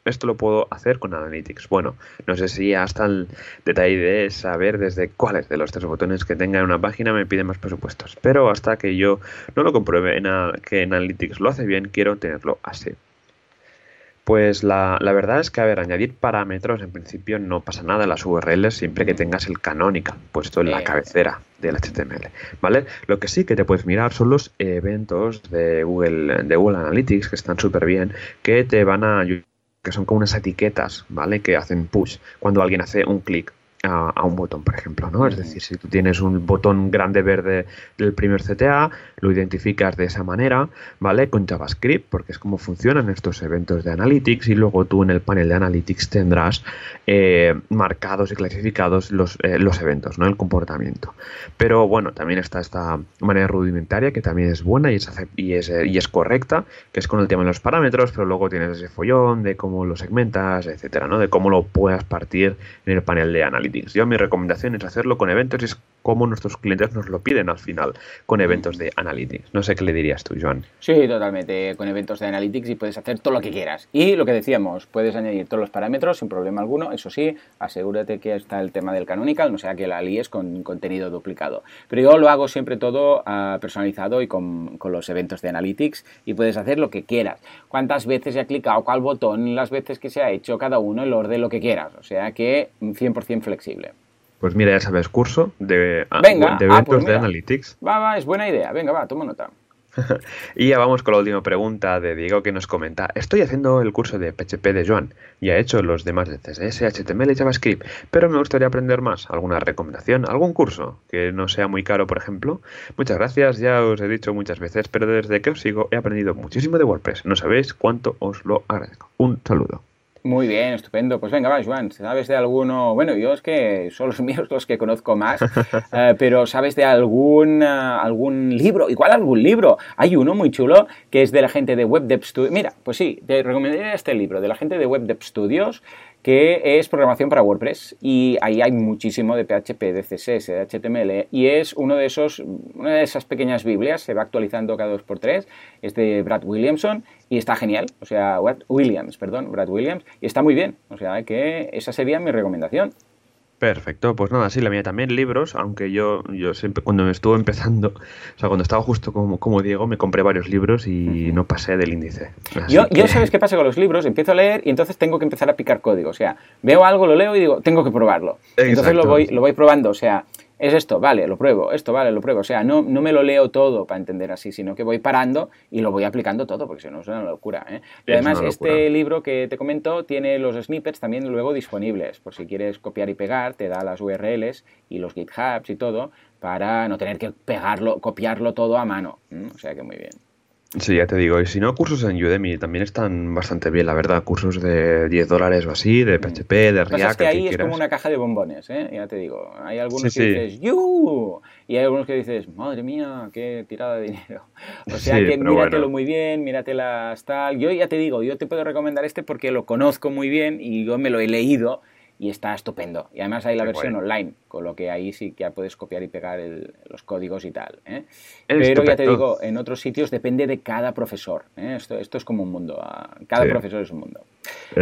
esto lo puedo hacer con Analytics. Bueno, no sé si hasta el detalle de saber desde cuáles de los tres botones que tenga en una página me piden más presupuestos. Pero hasta que yo no lo compruebe en que Analytics lo hace bien, quiero tenerlo así. Pues la, verdad es que, a ver, añadir parámetros en principio no pasa nada en las URLs siempre que tengas el canonical puesto en la cabecera del HTML, ¿vale? Lo que sí que te puedes mirar son los eventos de Google, de Google Analytics que están súper bien, que te van a que son como unas etiquetas, ¿vale? Que hacen push cuando alguien hace un clic a, un botón, por ejemplo, ¿no? Es decir, si tú tienes un botón grande verde del primer CTA, lo identificas de esa manera, ¿vale? Con JavaScript, porque es como funcionan estos eventos de Analytics y luego tú en el panel de Analytics tendrás eh, marcados y clasificados los, eh, los eventos, ¿no? El comportamiento. Pero bueno, también está esta manera rudimentaria que también es buena y es, y es, eh, y es correcta, que es con el tema de los parámetros, pero luego tienes ese follón de cómo lo segmentas, etcétera, ¿no? De cómo lo puedas partir en el panel de Analytics. Yo mi recomendación es hacerlo con eventos como nuestros clientes nos lo piden al final, con eventos de Analytics. No sé qué le dirías tú, Joan. Sí, totalmente, con eventos de Analytics y puedes hacer todo lo que quieras. Y lo que decíamos, puedes añadir todos los parámetros sin problema alguno. Eso sí, asegúrate que está el tema del canonical, no sea que la líes con contenido duplicado. Pero yo lo hago siempre todo ah, personalizado y con, con los eventos de Analytics y puedes hacer lo que quieras. Cuántas veces he clicado, cuál botón, las veces que se ha hecho cada uno, el orden, lo que quieras. O sea que 100% flexible pues mira, ya sabes, curso de, ah, de ah, eventos pues de Analytics. Va, va, es buena idea. Venga, va, toma nota. y ya vamos con la última pregunta de Diego que nos comenta. Estoy haciendo el curso de PHP de Joan y he hecho los demás de CSS, HTML y JavaScript, pero me gustaría aprender más. ¿Alguna recomendación? ¿Algún curso que no sea muy caro, por ejemplo? Muchas gracias, ya os he dicho muchas veces, pero desde que os sigo he aprendido muchísimo de WordPress. No sabéis cuánto os lo agradezco. Un saludo. Muy bien, estupendo. Pues venga, va, Juan, ¿sabes de alguno? Bueno, yo es que son los míos los que conozco más, eh, pero ¿sabes de algún, eh, algún libro? Igual algún libro. Hay uno muy chulo que es de la gente de Web Studios. Mira, pues sí, te recomendaría este libro de la gente de Web Studios que es programación para WordPress y ahí hay muchísimo de PHP, de CSS, de HTML y es uno de esos, una de esas pequeñas Biblias, se va actualizando cada dos por tres, es de Brad Williamson y está genial, o sea, Williams, perdón, Brad Williams, y está muy bien, o sea, que esa sería mi recomendación. Perfecto, pues nada, sí, la mía también libros, aunque yo, yo siempre cuando me estuve empezando, o sea, cuando estaba justo como, como Diego, me compré varios libros y no pasé del índice. yo, yo, ¿sabes qué pasa con los libros? Empiezo a leer y entonces tengo que empezar a picar código, o sea, veo algo, lo leo y digo, tengo que probarlo. Entonces lo voy, lo voy probando, o sea, es esto, vale, lo pruebo, esto, vale, lo pruebo. O sea, no, no me lo leo todo para entender así, sino que voy parando y lo voy aplicando todo, porque si no es una locura. ¿eh? Y además, este libro que te comento tiene los snippets también luego disponibles, por si quieres copiar y pegar, te da las URLs y los GitHubs y todo, para no tener que pegarlo, copiarlo todo a mano. O sea que muy bien. Sí, ya te digo. Y si no, cursos en Udemy también están bastante bien, la verdad. Cursos de 10 dólares o así, de PHP, de React. que ahí es como una caja de bombones, ¿eh? Ya te digo. Hay algunos que dices, ¡Yu! Y hay algunos que dices, madre mía, qué tirada de dinero. O sea que míratelo muy bien, míratelas tal. Yo ya te digo, yo te puedo recomendar este porque lo conozco muy bien y yo me lo he leído y está estupendo. Y además hay la versión online, con lo que ahí sí que ya puedes copiar y pegar los códigos y tal. ¿eh? Pero ya te digo, en otros sitios depende de cada profesor. ¿eh? Esto, esto, es como un mundo. Ah, cada profesor es un mundo.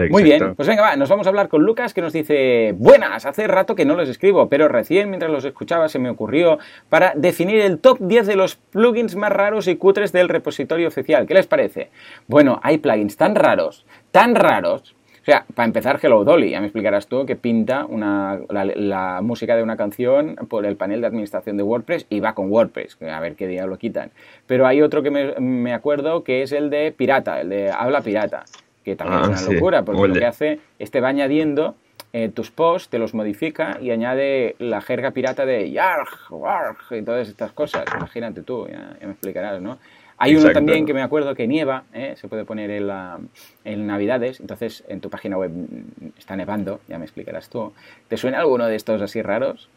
Muy bien, pues venga, va, nos vamos a hablar con Lucas que nos dice, buenas, hace rato que no los escribo, pero recién mientras los escuchaba se me ocurrió para definir el top 10 de los plugins más raros y cutres del repositorio oficial. ¿Qué les parece? Bueno, hay plugins tan raros, tan raros, o sea, para empezar, Hello Dolly, ya me explicarás tú que pinta la, música de una canción por el panel de administración de WordPress y va con WordPress, a ver qué día lo quitan. Pero hay otro que me, acuerdo que es el de Pirata, el de Habla Pirata, que también es ah, una locura, porque lo que hace es te va añadiendo eh, tus posts, te los modifica y añade la jerga pirata de yarg, warg y todas estas cosas. Imagínate tú, ya me explicarás, ¿no? Hay uno también que me acuerdo que nieva, ¿eh? se puede poner en, la, en, Navidades, entonces en tu página web está nevando, ya me explicarás tú. ¿Te suena alguno de estos así raros?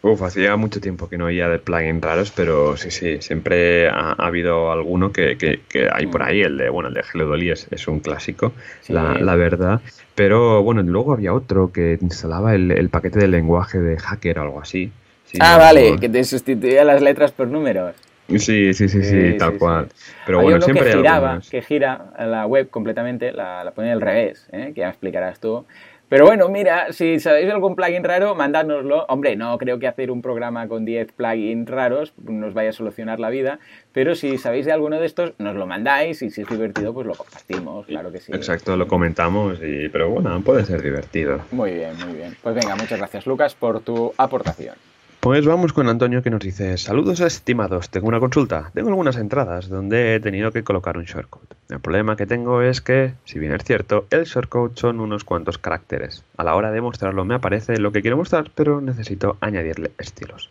Uf, hacía mucho tiempo que no oía de plugins raros, pero sí, sí, siempre ha, habido alguno que, que, hay por ahí. El de, bueno, el de Hello Dolly es, es un clásico, la, la, verdad. Pero bueno, luego había otro que instalaba el, el paquete de lenguaje de hacker o algo así. ah, vale, que te sustituía las letras por números. Sí, sí, sí, sí, tal cual. Pero bueno, siempre que giraba, que gira la web completamente, la, la pone al revés, ¿eh? que ya explicarás tú. Pero bueno, mira, si sabéis algún plugin raro, mandádnoslo. Hombre, no creo que hacer un programa con 10 plugins raros nos vaya a solucionar la vida, pero si sabéis de alguno de estos, nos lo mandáis y si es divertido, pues lo compartimos, claro que sí. Exacto, lo comentamos, y, pero bueno, puede ser divertido. Muy bien, muy bien. Pues venga, muchas gracias Lucas por tu aportación. Pues vamos con Antonio que nos dice, saludos estimados, tengo una consulta, tengo algunas entradas donde he tenido que colocar un shortcode. El problema que tengo es que, si bien es cierto, el shortcode son unos cuantos caracteres. A la hora de mostrarlo me aparece lo que quiero mostrar, pero necesito añadirle estilos.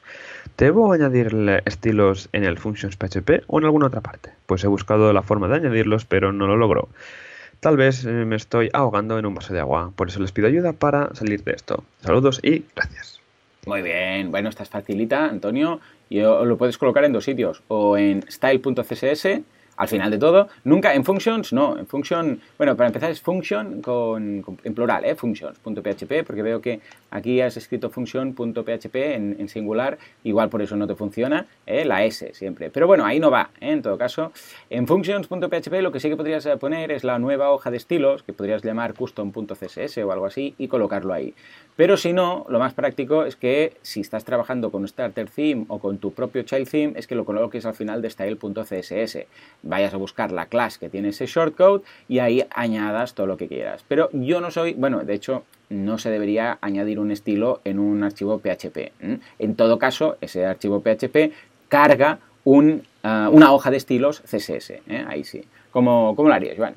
¿Debo añadirle estilos en el functions PHP o en alguna otra parte? Pues he buscado la forma de añadirlos, pero no lo logro. Tal vez eh, me estoy ahogando en un vaso de agua, por eso les pido ayuda para salir de esto. Saludos y gracias. Muy bien, bueno, esta es facilita, Antonio. Y lo puedes colocar en dos sitios, o en style.css al final de todo. Nunca en functions, no, en function, bueno, para empezar es function con, en plural, ¿eh? functions.php, porque veo que aquí has escrito function.php en, singular, igual por eso no te funciona, ¿eh? la S siempre. Pero bueno, ahí no va, ¿eh? en todo caso. En functions.php lo que sí que podrías poner es la nueva hoja de estilos, que podrías llamar custom.css o algo así, y colocarlo ahí. Pero si no, lo más práctico es que si estás trabajando con starter theme o con tu propio child theme, es que lo coloques al final de style.css vayas a buscar la clase que tiene ese shortcode y ahí añadas todo lo que quieras. Pero yo no soy, bueno, de hecho no se debería añadir un estilo en un archivo PHP. En todo caso, ese archivo PHP carga ah, una hoja de estilos CSS. ¿eh? Ahí sí. ¿Cómo, ¿Cómo lo harías, Joan?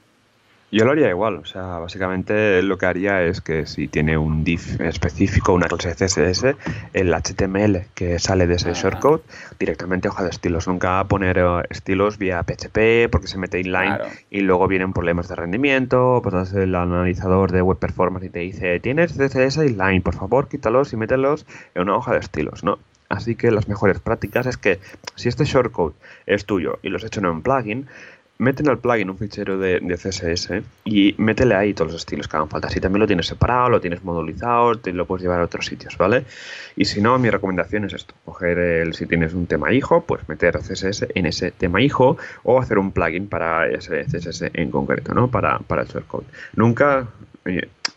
Yo lo haría igual, o sea, básicamente lo que haría es que si tiene un div específico, una clase CSS, el HTML que sale de ese shortcode, directamente hoja de estilos. Nunca poner eh, estilos vía PHP porque se mete inline y luego vienen problemas de rendimiento, pues el analizador de web performance y te dice, tienes CSS inline, por favor quítalos y mételos en una hoja de estilos, ¿no? Así que las mejores prácticas es que si este shortcode es tuyo y lo has hecho en un plugin, métele al plugin un fichero de, CSS y métele ahí todos los estilos que hagan falta. Si también lo tienes separado, lo tienes modulizado, te lo puedes llevar a otros sitios, ¿vale? Y si no, mi recomendación es esto, coger el, si tienes un tema hijo, pues meter CSS en ese tema hijo o hacer un plugin para ese CSS en concreto, ¿no? Para, para el shortcode. Nunca,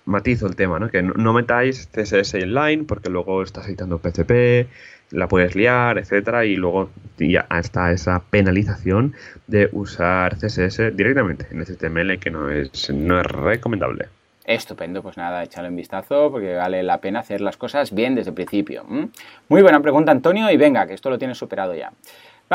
matizo el tema, ¿no? Que no, metáis CSS inline porque luego estás editando PCP, la puedes liar, etcétera, y luego ya está esa penalización de usar CSS directamente en HTML que no es, no es recomendable. Estupendo, pues nada, échale un vistazo porque vale la pena hacer las cosas bien desde el principio. Muy buena pregunta, Antonio, y venga, que esto lo tienes superado ya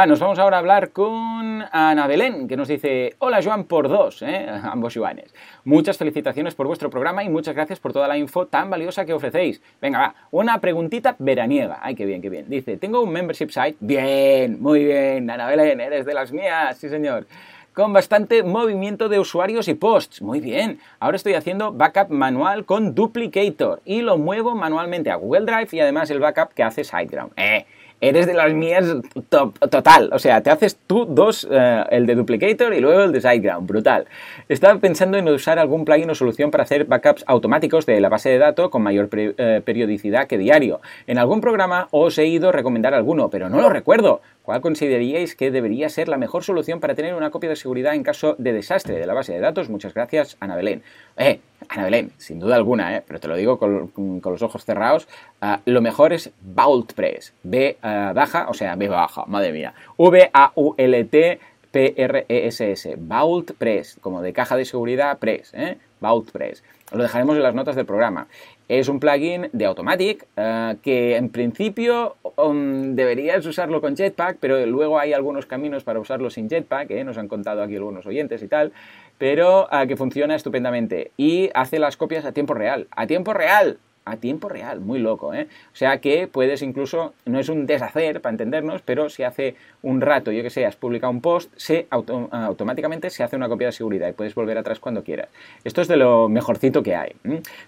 nos vamos ahora a hablar con Ana Belén, que nos dice, hola Joan por dos, ¿eh? ambos Joanes. Muchas felicitaciones por vuestro programa y muchas gracias por toda la info tan valiosa que ofrecéis. Venga, va, una preguntita veraniega. Ay, qué bien, qué bien. Dice, tengo un membership site. Bien, muy bien, Ana Belén, eres de las mías, sí señor con bastante movimiento de usuarios y posts. Muy bien. Ahora estoy haciendo backup manual con Duplicator y lo muevo manualmente a Google Drive y además el backup que hace SiteGround. Eh, eres de las mías total. O sea, te haces tú dos, eh, el de Duplicator y luego el de SiteGround. Brutal. Estaba pensando en usar algún plugin o solución para hacer backups automáticos de la base de datos con mayor eh, periodicidad que diario. En algún programa os he ido a recomendar alguno, pero no lo recuerdo. ¿Cuál consideraríais que debería ser la mejor solución para tener una copia de seguridad en caso de desastre de la base de datos? Muchas gracias, Ana Belén. Eh, Ana Belén, sin duda alguna, eh, pero te lo digo con, los ojos cerrados, ah, lo mejor es VaultPress. B ah, baja, o sea, B baja, madre mía. V-A-U-L-T. P-R-E-S-S, Vault Press, como de caja de seguridad Press, ¿eh? Vault Press. Lo dejaremos en las notas del programa. Es un plugin de Automatic eh, que en principio um, deberías usarlo con Jetpack, pero luego hay algunos caminos para usarlo sin Jetpack, ¿eh? nos han contado aquí algunos oyentes y tal, pero eh, que funciona estupendamente y hace las copias a tiempo real. ¡A tiempo real! A tiempo real, muy loco, ¿eh? O sea que puedes incluso, no es un deshacer para entendernos, pero si hace un rato, yo que sé, has publicado un post, se automáticamente se hace una copia de seguridad y puedes volver atrás cuando quieras. Esto es de lo mejorcito que hay.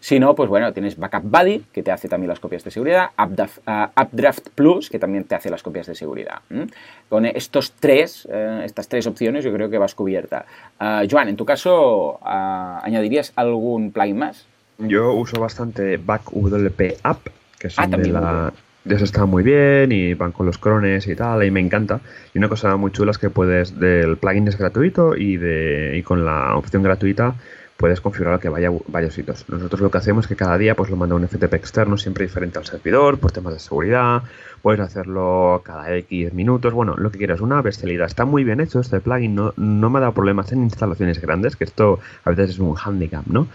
Si no, pues bueno, tienes Backup Buddy, que te hace también las copias de seguridad, Updraft, Plus, que también te hace las copias de seguridad. Con estos tres, eh, estas tres opciones, yo creo que vas cubierta. Uh, Joan, en tu caso, ah, ¿añadirías algún plugin más? Yo uso bastante BackWP App, que son ah, de la... De eso está muy bien y van con los crones y tal, y me encanta. Y una cosa muy chula es que puedes, del plugin es gratuito y, de, y con la opción gratuita puedes configurar que vaya varios hitos. Nosotros lo que hacemos es que cada día pues lo manda un FTP externo siempre diferente al servidor por temas de seguridad. Puedes hacerlo cada X minutos, bueno, lo que quieras, una bestialidad. Está muy bien hecho este plugin, no, no me ha dado problemas en instalaciones grandes, que esto a veces es un handicap, ¿no?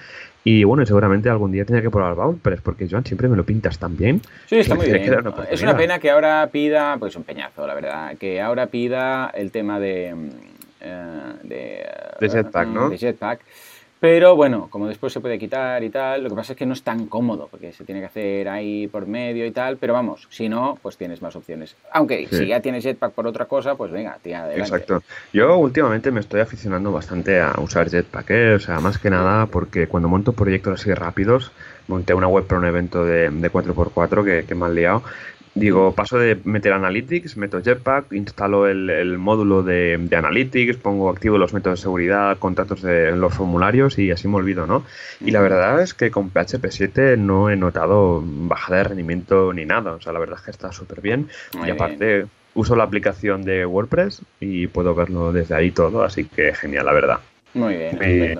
Y bueno, seguramente algún día tenía que probar es porque Joan siempre me lo pintas tan bien. Sí, está muy bien. es una pena que ahora pida, pues un peñazo, la verdad, que ahora pida el tema de... Eh, de, de Jetpack, ¿no? De Jetpack pero bueno, como después se puede quitar y tal, lo que pasa es que no es tan cómodo, porque se tiene que hacer ahí por medio y tal, pero vamos, si no, pues tienes más opciones. Aunque si ya tienes Jetpack por otra cosa, pues venga, tía, adelante. Exacto. Yo últimamente me estoy aficionando bastante a usar Jetpack, ¿eh? o sea, más que nada porque cuando monto proyectos así rápidos, monté una web para un evento de, de 4x4 que, que me han liado, Digo, paso de meter Analytics, meto Jetpack, instalo el, módulo de, Analytics, pongo activo los métodos de seguridad, contratos de los formularios y así me olvido, ¿no? Y la verdad es que con PHP 7 no he notado bajada de rendimiento ni nada. O sea, la verdad es que está súper bien. y aparte, uso la aplicación de WordPress y puedo verlo desde ahí todo, así que genial, la verdad. Muy bien,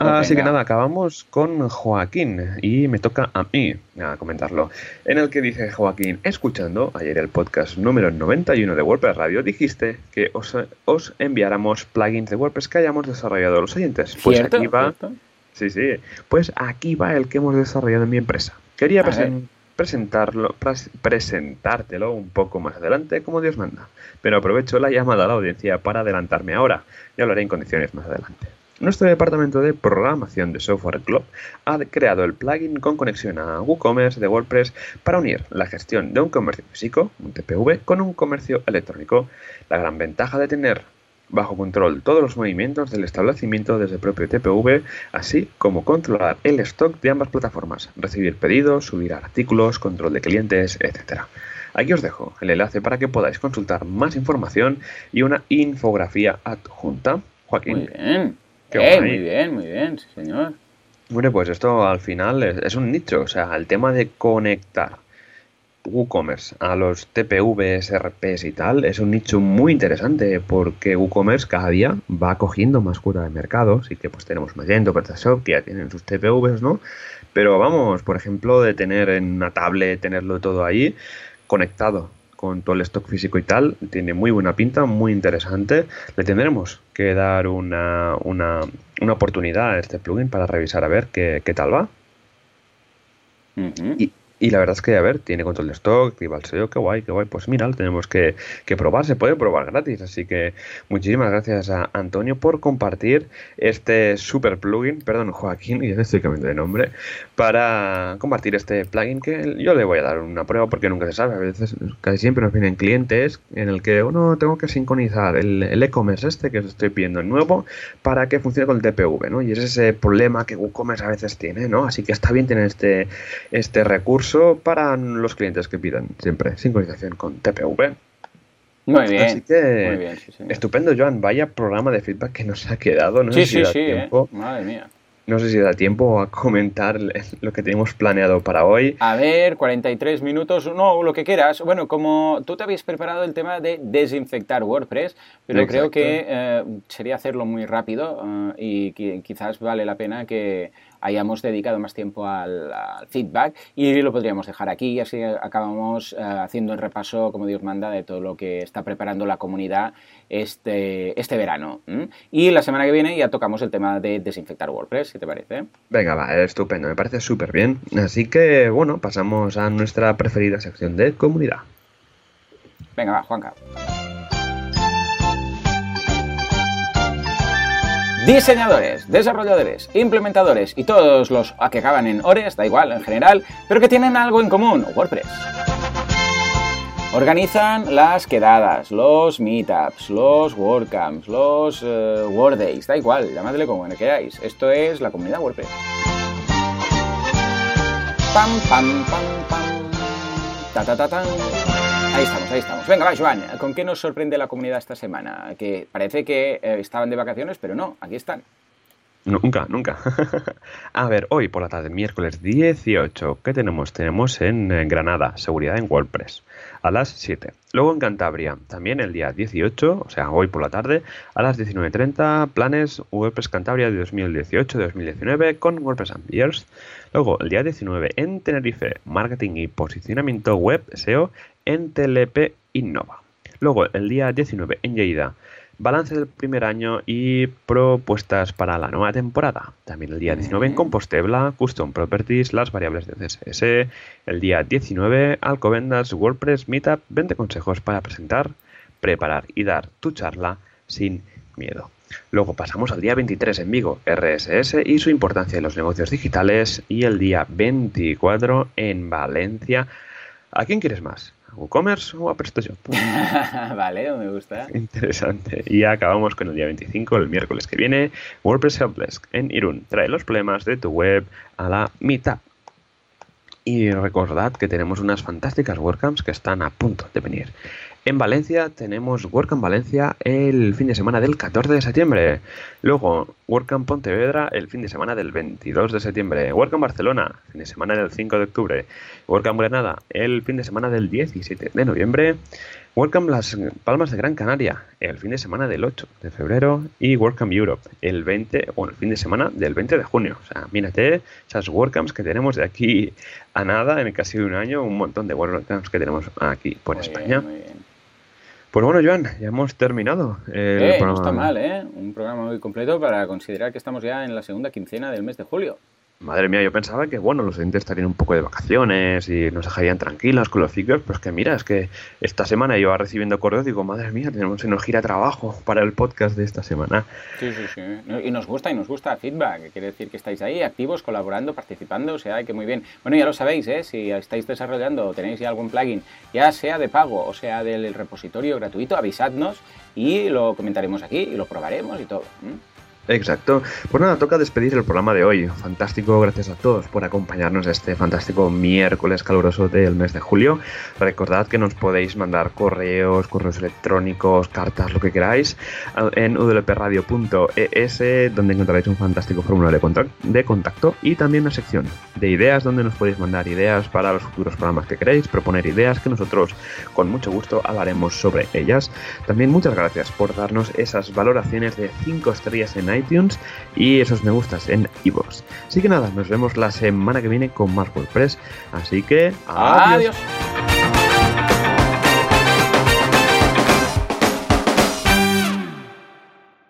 Así que nada, acabamos con Joaquín y me toca a mí a comentarlo. En el que dice Joaquín, escuchando ayer el podcast número 91 de WordPress Radio, dijiste que os, enviáramos plugins de WordPress que hayamos desarrollado los oyentes. Pues aquí va. Sí, sí. Pues aquí va el que hemos desarrollado en mi empresa. Quería presentarlo, presentártelo un poco más adelante, como Dios manda. Pero aprovecho la llamada a la audiencia para adelantarme ahora y hablaré en condiciones más adelante. Nuestro departamento de programación de Software Club ha creado el plugin con conexión a WooCommerce de WordPress para unir la gestión de un comercio físico, un TPV, con un comercio electrónico. La gran ventaja de tener bajo control todos los movimientos del establecimiento desde el propio TPV, así como controlar el stock de ambas plataformas, recibir pedidos, subir artículos, control de clientes, etc. Aquí os dejo el enlace para que podáis consultar más información y una infografía adjunta. Joaquín. Muy bien. Eh, muy bien, muy bien, señor. Bueno, pues esto al final es, un nicho, o sea, el tema de conectar WooCommerce a los TPVs, RPs y tal es un nicho muy interesante porque WooCommerce cada día va cogiendo más cura de mercado, así que pues tenemos Magento, PrestaShop que ya tienen sus TPVs, ¿no? Pero vamos, por ejemplo, de tener en una tablet, tenerlo todo ahí conectado con todo el stock físico y tal. Tiene muy buena pinta, muy interesante. Le tendremos que dar una, una, una oportunidad a este plugin para revisar a ver qué, qué tal va. Y la verdad es que, a ver, tiene control de stock, activa el SEO, qué guay, qué guay. Pues mira, lo tenemos que, probar, se puede probar gratis. Así que muchísimas gracias a Antonio por compartir este super plugin, perdón, Joaquín, ya estoy cambiando de nombre, para compartir este plugin que yo le voy a dar una prueba porque nunca se sabe. A veces, casi siempre nos vienen clientes en el que, uno tengo que sincronizar el e-commerce este que os estoy pidiendo nuevo para que funcione con el TPV, ¿no? Y es ese problema que WooCommerce a veces tiene, ¿no? Así que está bien tener este, este recurso para los clientes que pidan siempre sincronización con TPV. Muy bien. Así que, estupendo, Joan. Vaya programa de feedback que nos ha quedado. No sí, sé sí, sí, ¿eh? Madre mía. No sé si da tiempo a comentar lo que tenemos planeado para hoy. A ver, 43 minutos, no, lo que quieras. Bueno, como tú te habías preparado el tema de desinfectar WordPress, pero creo que eh, sería hacerlo muy rápido eh, y quizás vale la pena que hayamos dedicado más tiempo al, feedback y lo podríamos dejar aquí y así acabamos eh, haciendo el repaso, como Dios manda, de todo lo que está preparando la comunidad este, este verano. Y la semana que viene ya tocamos el tema de desinfectar WordPress, ¿qué te parece? Venga, va, estupendo, me parece súper bien. Así que, bueno, pasamos a nuestra preferida sección de comunidad. Venga, va, Juanca. Diseñadores, desarrolladores, implementadores y todos los que acaban en ORES, da igual en general, pero que tienen algo en común, WordPress. Organizan las quedadas, los meetups, los WordCamps, los uh, WordDays, da igual, llamadle como queráis. Esto es la comunidad WordPress. Pam, pam, pam, pam. Ta, ta, ta, ta. Ahí estamos, ahí estamos. Venga, va, Joan, ¿con qué nos sorprende la comunidad esta semana? Que parece que eh, estaban de vacaciones, pero no, aquí están. Nunca, nunca. a ver, hoy por la tarde, miércoles 18, ¿qué tenemos? Tenemos en Granada, seguridad en WordPress, a las 7. Luego en Cantabria, también el día 18, o sea, hoy por la tarde, a las 19.30, planes WordPress Cantabria de 2018-2019 con WordPress Ambiers. Luego, el día 19 en Tenerife, marketing y posicionamiento web SEO en TLP Innova. Luego, el día 19 en Lleida, balance del primer año y propuestas para la nueva temporada. También el día 19 en Compostebla, Custom Properties, las variables de CSS. El día 19, Alcobendas, WordPress, Meetup, 20 consejos para presentar, preparar y dar tu charla sin miedo. Luego pasamos al día 23 en Vigo, RSS y su importancia en los negocios digitales. Y el día 24 en Valencia. ¿A quién quieres más? WooCommerce o a PrestaShop. vale, me gusta. Interesante. Y acabamos con el día 25, el miércoles que viene. WordPress Helpdesk en Irún trae los problemas de tu web a la mitad. Y recordad que tenemos unas fantásticas WordCamps que están a punto de venir. En Valencia tenemos WordCamp Valencia el fin de semana del 14 de septiembre. Luego WordCamp Pontevedra el fin de semana del 22 de septiembre. WordCamp Barcelona, fin de semana del 5 de octubre. WordCamp Granada el fin de semana del 17 de noviembre. WordCamp Las Palmas de Gran Canaria el fin de semana del 8 de febrero. Y WordCamp Europe el 20 o el fin de semana del 20 de junio. O sea, mírate esas WordCamps que tenemos de aquí a nada en casi un año. Un montón de WordCamps que tenemos aquí por España. Pues bueno, Joan, ya hemos terminado. El eh, No está mal, ¿eh? Un programa muy completo para considerar que estamos ya en la segunda quincena del mes de julio. Madre mía, yo pensaba que bueno, los oyentes estarían un poco de vacaciones y nos dejarían tranquilos con los ciclos, pero es que mira, es que esta semana yo recibiendo correos y digo, madre mía, tenemos nos gira trabajo para el podcast de esta semana. Sí, sí, sí. Y nos gusta, y nos gusta feedback, quiere decir que estáis ahí activos, colaborando, participando, o sea, que muy bien. Bueno, ya lo sabéis, ¿eh? Si estáis desarrollando o tenéis ya algún plugin, ya sea de pago o sea del repositorio gratuito, avisadnos y lo comentaremos aquí y lo probaremos y todo. Exacto. Pues nada, toca despedir el programa de hoy. Fantástico, gracias a todos por acompañarnos este fantástico miércoles caluroso del mes de julio. Recordad que nos podéis mandar correos, correos electrónicos, cartas, lo que queráis, en udlpradio.es, donde encontraréis un fantástico formulario de contacto y también una sección de ideas donde nos podéis mandar ideas para los futuros programas que queréis, proponer ideas que nosotros con mucho gusto hablaremos sobre ellas. También muchas gracias por darnos esas valoraciones de 5 estrellas en iTunes y esos me gustas en iVoox. Así que nada, nos vemos la semana que viene con más WordPress. Así que adiós.